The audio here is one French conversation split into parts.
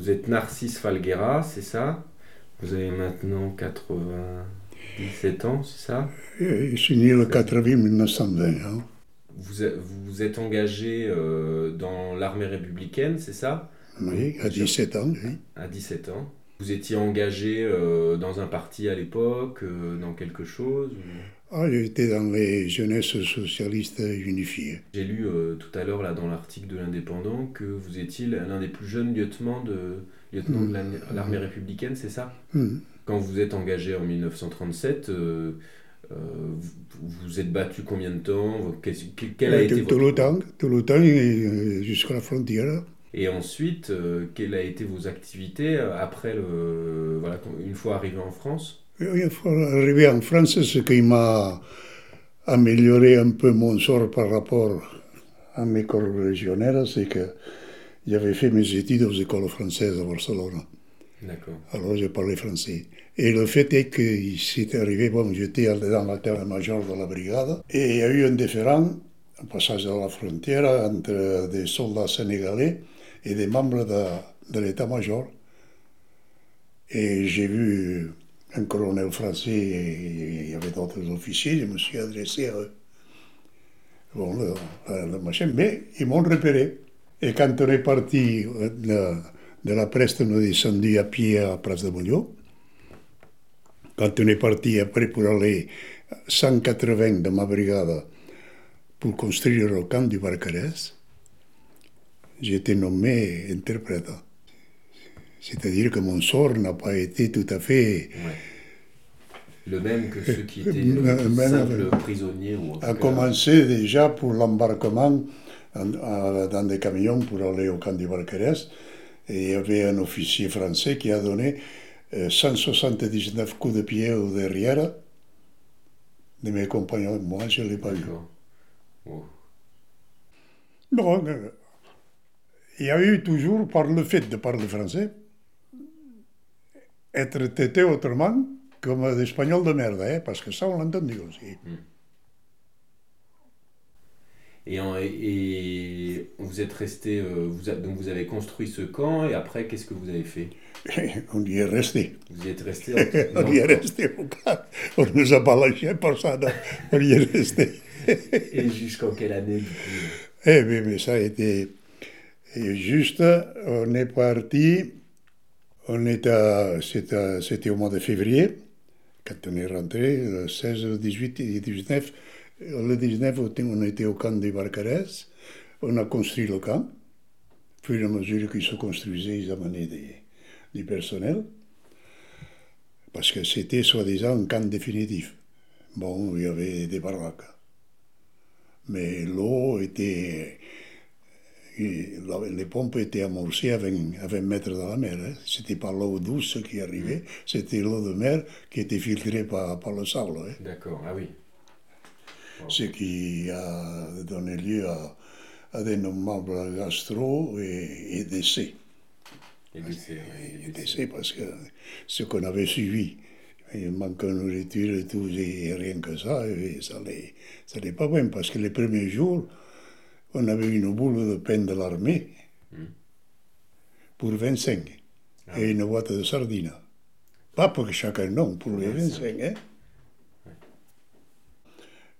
Vous êtes Narcisse Falguera, c'est ça? Vous avez maintenant 97 ans, c'est ça? Je suis né le 4 avril 1920. Hein. Vous vous êtes engagé euh, dans l'armée républicaine, c'est ça? Oui, à 17 ans. Oui. À 17 ans. Vous étiez engagé euh, dans un parti à l'époque, euh, dans quelque chose ah, J'étais dans les jeunesses socialistes unifiées. J'ai lu tout à l'heure là dans l'article de l'Indépendant que vous étiez l'un des plus jeunes lieutenants de, lieutenant de Mm. l'armée républicaine, c'est ça? Hmm. Quand vous êtes engagé en 1937, euh, vous, vous êtes battu combien de temps? Quel a été tout, votre- le temps, tout le temps, et, euh, jusqu'à la frontière. Et ensuite, euh, quelles a été vos activités euh, après le voilà une fois arrivé en France? Une fois arrivé en France, ce qui m'a amélioré un peu mon sort par rapport à mes corrégionnaires, c'est que j'avais fait mes études aux écoles françaises à Barcelone. D'accord. Alors je parlais français. Et le fait est que c'est arrivé, bon, j'étais dans la terre-major de la brigade, et il y a eu un différend, un passage de la frontière entre des soldats sénégalais et des membres de, l'état-major. Et j'ai vu un colonel français et il y avait d'autres officiers, je me suis adressé à eux. Bon, machin, mais ils m'ont repéré. Et quand on est parti euh, de, de la Preste, on est descendu à pied à Place de Molló. Quand on est parti après pour aller 180 de ma brigade pour construire le camp du Barcarès, j'ai été nommé interprète. C'est-à-dire que mon sort n'a pas été tout à fait Ouais. Le même que ceux qui étaient Euh, euh, même simples prisonniers ou a commencé déjà pour l'embarquement en- en- dans des camions pour aller au camp du Barcarès. Et il y avait un officier français qui a donné euh, 179 coups de pied au derrière de mes compagnons. Moi, je ne l'ai pas eu. D'accord. Oh. Non, euh, il y a eu toujours, par le fait de parler français, être traité autrement comme des Espagnols de merde, hein, parce que ça, on l'a entendu aussi. Et, en- et vous êtes resté, euh, vous a- donc vous avez construit ce camp et après qu'est-ce que vous avez fait? On y est resté. Vous y êtes resté On y est resté au cas. On nous a pas lâché pour ça, non. On y est resté. Et jusqu'en quelle année du coup? Eh bien, mais ça a été et juste, on est parti, on à- c'était c'était au mois de février, quand on est rentré, le 16, le 18 et 19. Le 19, on était au camp des Barcarès, on a construit le camp. Puis, à mesure qu'il se construisait, ils amenaient du personnel, parce que c'était soi-disant un camp définitif. Bon, il y avait des baraques. Mais l'eau était. Les pompes étaient amorcées à 20, à 20 mètres de la mer. Hein. C'était pas l'eau douce qui arrivait, c'était l'eau de mer qui était filtrée par, par le sable. hein. D'accord, ah oui. Ce qui a donné lieu à, à des nommables gastro et, et décès. Et décès, Et et décès. parce que ce qu'on avait suivi, il manque de nourriture et tout, et rien que ça, et ça n'allait ça allait pas bien, parce que les premiers jours, on avait une boule de pain de l'armée pour 25, et une boîte de sardines. Pas pour chacun, non, pour les 25. Hein?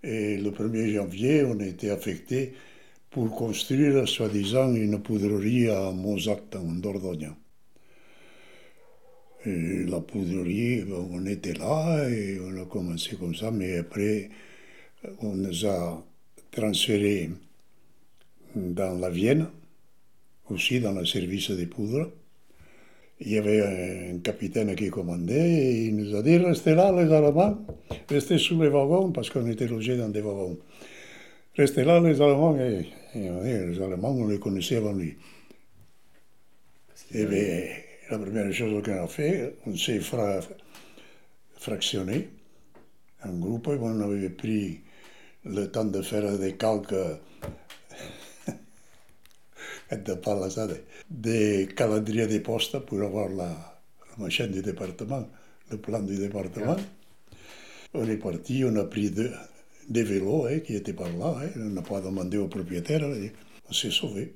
Et le 1er janvier, on a été affecté pour construire, soi-disant, une poudrerie à Mozac, en Dordogne. Et la poudrerie, bon, on était là et on a commencé comme ça, mais après, on nous a transférés dans la Vienne, aussi dans le service des poudres. Il y avait un capitaine qui commandait et il nous a dit restez là, les Allemands, restez sous les wagons, parce qu'on était logés dans des wagons. Restez là, les Allemands. Et, et les Allemands, on les connaissait avant lui. Bien, la première chose qu'on a fait, on s'est fra- fractionné en groupe. On avait pris le temps de faire des calques de des, des calendriers des postes pour avoir la, la machin du département, le plan du département. On est parti, on a pris deux, des vélos hein, qui étaient par là, hein, on n'a pas demandé au propriétaire, et on s'est sauvé.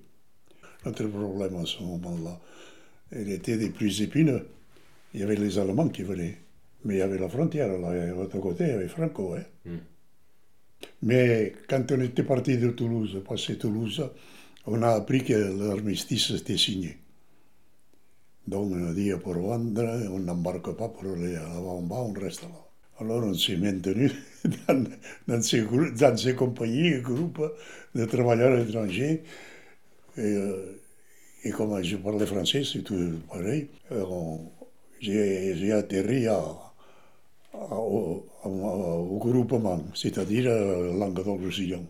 Notre problème à ce moment-là, elle était des plus épineux. Il y avait les Allemands qui venaient. Mais il y avait la frontière, là, de l'autre côté, il y avait Franco. Hein. Mm. Mais quand on était parti de Toulouse, passé Toulouse, on a appris que l'armistice était signé. Donc on a dit pour vendre, on n'embarque pas pour aller là-bas, on reste là. Alors on s'est maintenu dans, dans, ces, dans ces compagnies et groupes de travailleurs étrangers. Et, et comme je parlais français, c'est tout pareil. J'ai atterri à, à- au, à- au groupement, c'est-à-dire euh, Languedoc-Roussillon,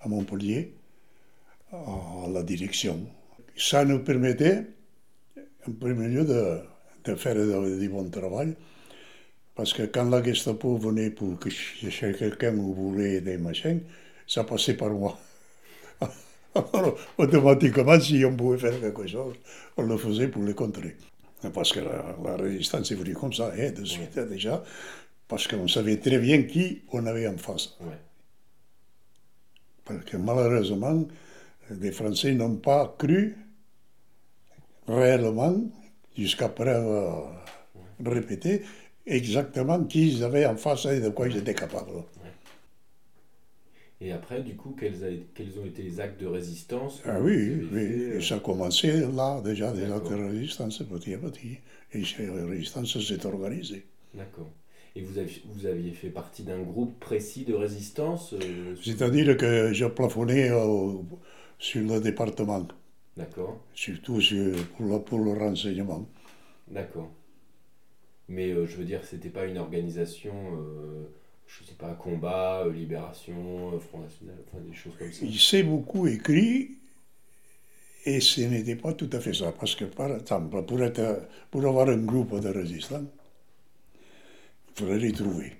à Montpellier, à la direction. Ça nous permettait, en premier lieu, de, de faire de- du bon travail, parce que quand la Gestapo venait pour que chez quelqu'un où voulait des machins, ça passait par moi. Alors, automatiquement, si on pouvait faire quelque chose, on le faisait pour les contrer. Parce que la, la résistance est venue comme ça, hein, de suite hein, déjà, parce qu'on savait très bien qui on avait en face. Ouais. Parce que malheureusement, les Français n'ont pas cru réellement, jusqu'à preuve euh, répétée, exactement qui ils avaient en face et de quoi ils étaient capables. Et après, du coup, quels, ont été les actes de résistance Ah oui, et euh, ça a commencé là, déjà, des actes de résistance, petit à petit. Et la résistance s'est organisée. D'accord. Et vous aviez, vous aviez fait partie d'un groupe précis de résistance euh, C'est-à-dire que je plafonnais au- sur le département, D'accord, surtout sur- pour, le, pour le renseignement. d'accord. Mais euh, je veux dire, c'était pas une organisation, euh, je sais pas, combat, euh, libération, euh, Front National, enfin des choses comme ça. Il s'est beaucoup écrit et ce n'était pas tout à fait ça. Parce que, par exemple, pour, être, pour avoir un groupe de résistants, il fallait les trouver.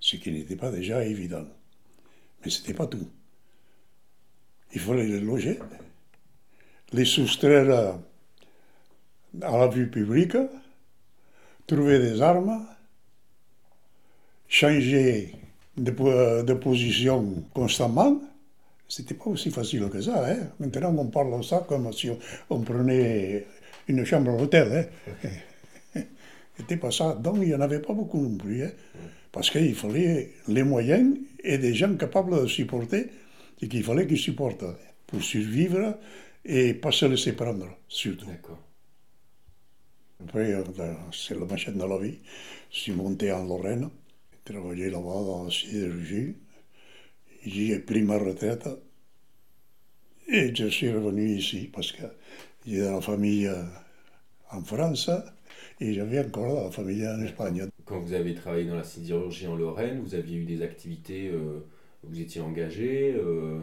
Ce qui n'était pas déjà évident. Mais ce n'était pas tout. Il fallait les loger, les soustraire à, la vue publique, trouver des armes, changer de, po- de position constamment. C'était pas aussi facile que ça. Hein. Maintenant, on parle de ça comme si on, on prenait une chambre d'hôtel. Hein. C'était pas ça. Donc, il n'y en avait pas beaucoup non plus. Hein. Parce qu'il fallait les moyens et des gens capables de supporter ce qu'il fallait qu'ils supportent pour survivre et pas se laisser prendre, surtout. D'accord. Après, c'est la machine de la vie. Je suis monté en Lorraine, j'ai travaillé là-bas dans la sidérurgie. J'y ai pris ma retraite et je suis revenu ici parce que j'ai de la famille euh, en France et j'avais encore la famille en Espagne. Quand vous avez travaillé dans la sidérurgie en Lorraine, vous aviez eu des activités, euh, vous étiez engagé, euh,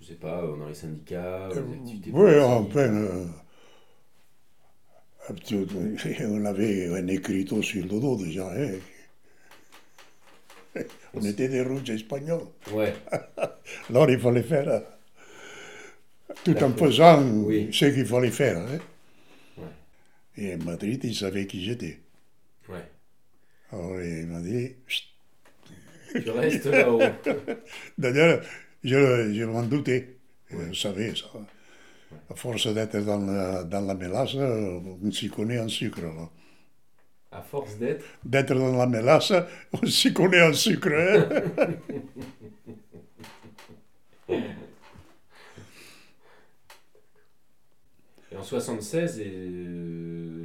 je sais pas, dans les syndicats, des activités Oui, en plein. euh, on avait un écriteau sur le dos déjà. hein. On était des rouges espagnols. Ouais, Alors il fallait faire euh, tout en faisant Oui. ce qu'il fallait faire. hein. Ouais. Et à Madrid, il savait qui j'étais. ouais. Alors il m'a dit. Chut. Je reste là-haut. D'ailleurs, je, je m'en doutais. Je savais ça. À force d'être dans la, dans la mélasse, on s'y connaît en sucre. là. À force d'être? D'être dans la mélasse, on s'y connaît en sucre. hein? Et en 76, et, euh,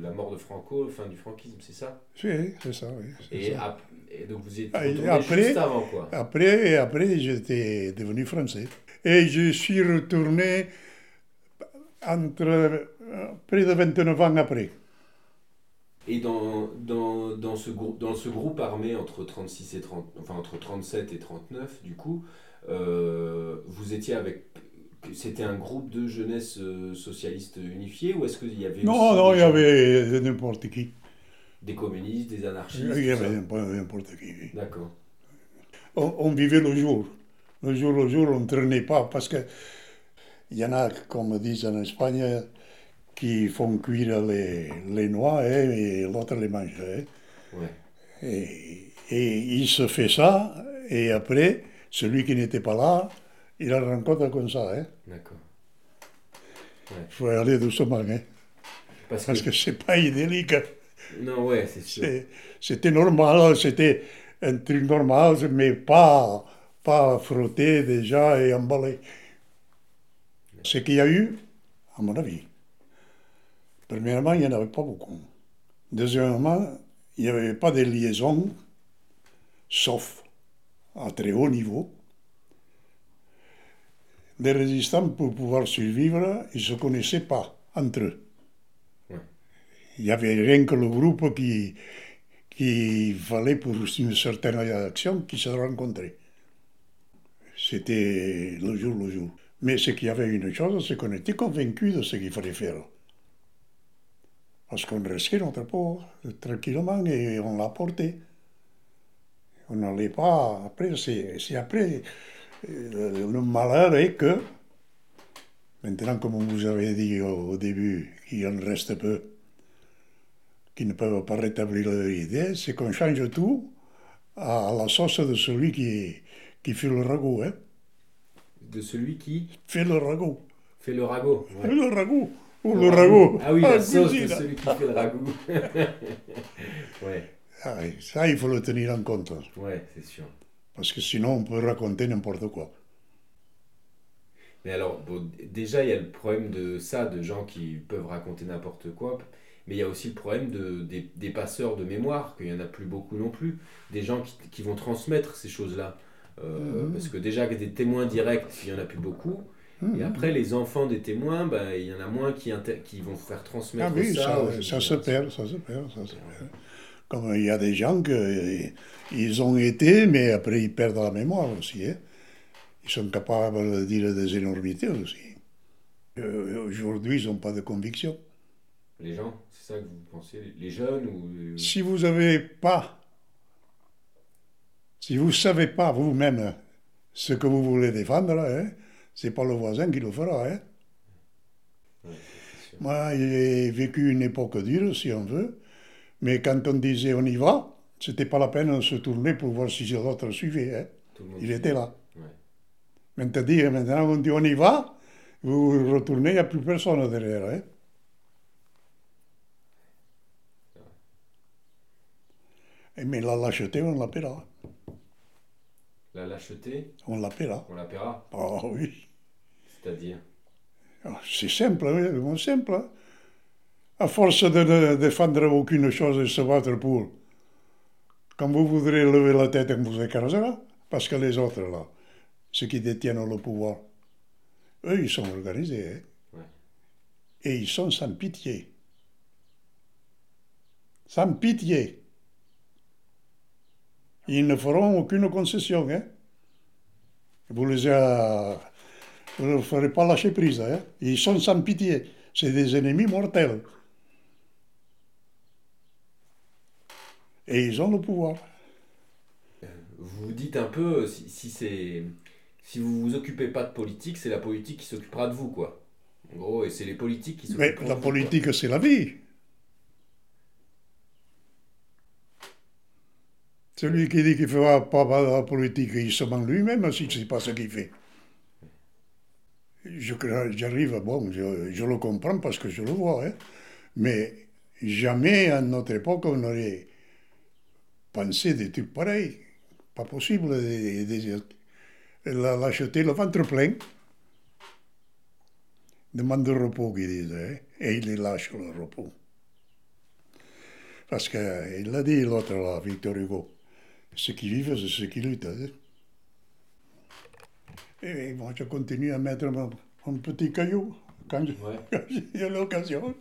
la mort de Franco, fin du franquisme, c'est ça? Si, c'est ça, oui. c'est et, ça. ap- et donc vous Ah, retourné après- juste avant, quoi. Après, après j'étais devenu français. Et je suis retourné entre euh, près de 29 ans après. Et dans, dans, dans, ce grou- dans ce groupe armé entre 36 et 30, enfin entre 37 et 39, du coup, euh, vous étiez avec. C'était un groupe de jeunesse euh, socialiste unifiée ou est-ce qu'il y avait Non, non, il y avait n'importe qui. des communistes, des anarchistes Il y avait n'importe qui. oui. D'accord. On, on vivait le jour. Le jour le jour, on ne traînait pas parce que il y en a, comme disent en Espagne, qui font cuire les, les noix hein, et l'autre les mange. hein. Ouais. Et, et il se fait ça, et après, celui qui n'était pas là, il la rencontre comme ça. hein. D'accord. Il faut aller doucement. Hein. Parce, parce que, que c'est pas idyllique. non, ouais, c'est sûr. C'était normal, c'était un truc normal, mais pas, pas frotté déjà et emballé. Ce qu'il y a eu, à mon avis, premièrement, il n'y en avait pas beaucoup. Deuxièmement, il n'y avait pas de liaison, sauf à très haut niveau. Les résistants, pour pouvoir survivre, ils ne se connaissaient pas entre eux. Ouais. Il n'y avait rien que le groupe qui, qui fallait pour une certaine action qui se rencontrait. C'était le jour le jour. Mais ce qu'il y avait une chose, c'est qu'on était convaincus de ce qu'il fallait faire. Parce qu'on restait notre peau tranquillement et on l'a porté. On n'allait pas. Après, c'est après. Euh, Le malheur est que, maintenant, comme vous avez dit au, début, qu'il en reste peu, qui ne peuvent pas rétablir leur idée, c'est qu'on change tout à la sauce de celui qui, qui fait le ragoût. Hein. De celui qui Fait le ragoût. fait le ragot. ouais. Le ragoût. Ou le ragoût. Ah oui, en la sauce de celui qui fait le ragoût. ouais, Ah oui, ça, il faut le tenir en compte. ouais, c'est sûr. Parce que sinon, on peut raconter n'importe quoi. Mais alors, bon, déjà, il y a le problème de ça, de gens qui peuvent raconter n'importe quoi. Mais il y a aussi le problème de, des, des passeurs de mémoire, qu'il n'y en a plus beaucoup non plus. Des gens qui, qui vont transmettre ces choses-là. Euh, Mhm. Parce que déjà, des témoins directs, il n'y en a plus beaucoup. Mhm. Et après, les enfants des témoins, ben, il y en a moins qui, vont faire transmettre Ah oui, ça. ça, ça, jeunes se perd, ça se perd, ça se perd. Comme il y a des gens que ils ont été, mais après ils perdent la mémoire aussi. hein. Ils sont capables de dire des énormités aussi. Euh, Aujourd'hui, ils n'ont pas de conviction. Les gens, c'est ça que vous pensez Les jeunes ou... Si vous n'avez pas, si vous ne savez pas vous-même ce que vous voulez défendre, hein, c'est pas le voisin qui le fera. Hein. Ouais. Moi, j'ai vécu une époque dure, si on veut, mais quand on disait on y va, c'était pas la peine de se tourner pour voir si les autres suivaient. hein. Il était là. Ouais. Maintenant, maintenant, on dit on y va, vous retournez, il n'y a plus personne derrière. hein. Et Mais la lâcheté, on l'appellera. La lâcheté, On l'appellera. on la paiera? Ah oui. C'est-à-dire? Ah, C'est simple, hein, vraiment simple. À force de ne défendre aucune chose et se battre pour, quand vous voudrez lever la tête, on vous écrasera. Parce que les autres, là, ceux qui détiennent le pouvoir, eux, ils sont organisés. hein. Ouais. Et ils sont sans pitié. Sans pitié. Ils ne feront aucune concession. Hein. Vous les a- vous ne ferez pas lâcher prise. Hein. Ils sont sans pitié. C'est des ennemis mortels. Et ils ont le pouvoir. Vous dites un peu, si, si c'est... Si vous vous occupez pas de politique, c'est la politique qui s'occupera de vous, quoi. En gros, et c'est les politiques qui Mais s'occuperont la de vous, quoi. politique, c'est la vie. Celui qui dit qu'il ne fera pas de la politique, il se ment lui-même si ce n'est pas ce qu'il fait. Je- J'arrive, bon, je, je le comprends parce que je le vois, hein, mais jamais à notre époque on aurait pensé des trucs pareils. Pas possible de, de- de la- l'acheter le ventre plein. Demande de repos, qu'ils disent, hein, et il les lâche le repos. Parce qu'il l'a dit l'autre là, Victor Hugo, ceux qui vivent, c'est ceux qui luttent. hein. Et moi, je continue à mettre mon, mon petit caillou quand Ouais. j'ai l'occasion.